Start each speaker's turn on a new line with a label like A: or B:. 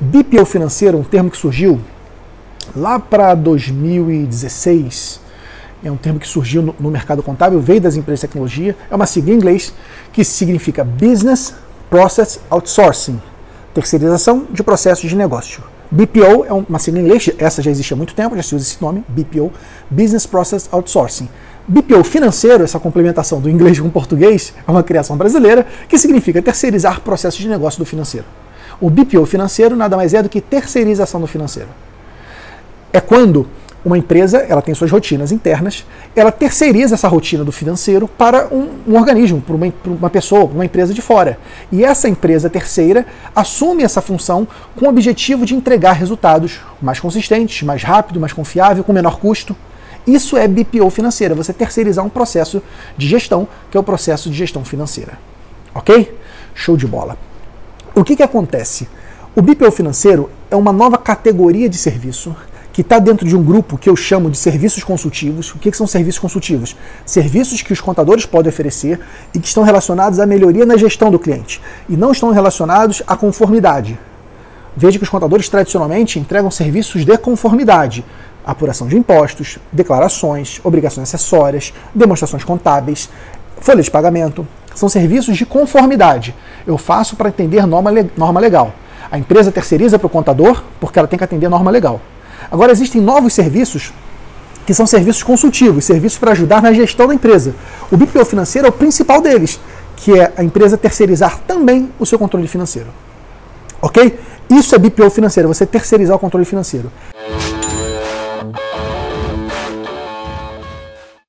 A: BPO financeiro, um termo que surgiu lá para 2016, é um termo que surgiu no, no, mercado contábil, veio das empresas de tecnologia, é uma sigla em inglês que significa Business Process Outsourcing, terceirização de processos de negócio. BPO é uma sigla em inglês, essa já existe há muito tempo, já se usa esse nome, BPO, Business Process Outsourcing. BPO financeiro, essa complementação do inglês com português, é uma criação brasileira que significa terceirizar processos de negócio do financeiro. O BPO financeiro nada mais é do que terceirização do financeiro. É quando uma empresa ela tem suas rotinas internas, ela terceiriza essa rotina do financeiro para um, um organismo, para uma, uma pessoa, para uma empresa de fora. E essa empresa terceira assume essa função com o objetivo de entregar resultados mais consistentes, mais rápido, mais confiável, com menor custo. Isso é BPO financeira, você terceirizar um processo de gestão, que é o processo de gestão financeira. Ok? Show de bola. O que, que acontece? O BPO financeiro é uma nova categoria de serviço que está dentro de um grupo que eu chamo de serviços consultivos. O que, que são serviços consultivos? Serviços que os contadores podem oferecer e que estão relacionados à melhoria na gestão do cliente e não estão relacionados à conformidade. Veja que os contadores tradicionalmente entregam serviços de conformidade, apuração de impostos, declarações, obrigações acessórias, demonstrações contábeis, folha de pagamento. São serviços de conformidade. Eu faço para atender norma, norma legal. A empresa terceiriza para o contador porque ela tem que atender norma legal. Agora existem novos serviços que são serviços consultivos, serviços para ajudar na gestão da empresa. O BPO financeiro é o principal deles, que é a empresa terceirizar também o seu controle financeiro. Ok? Isso é BPO financeiro, você terceirizar o controle financeiro.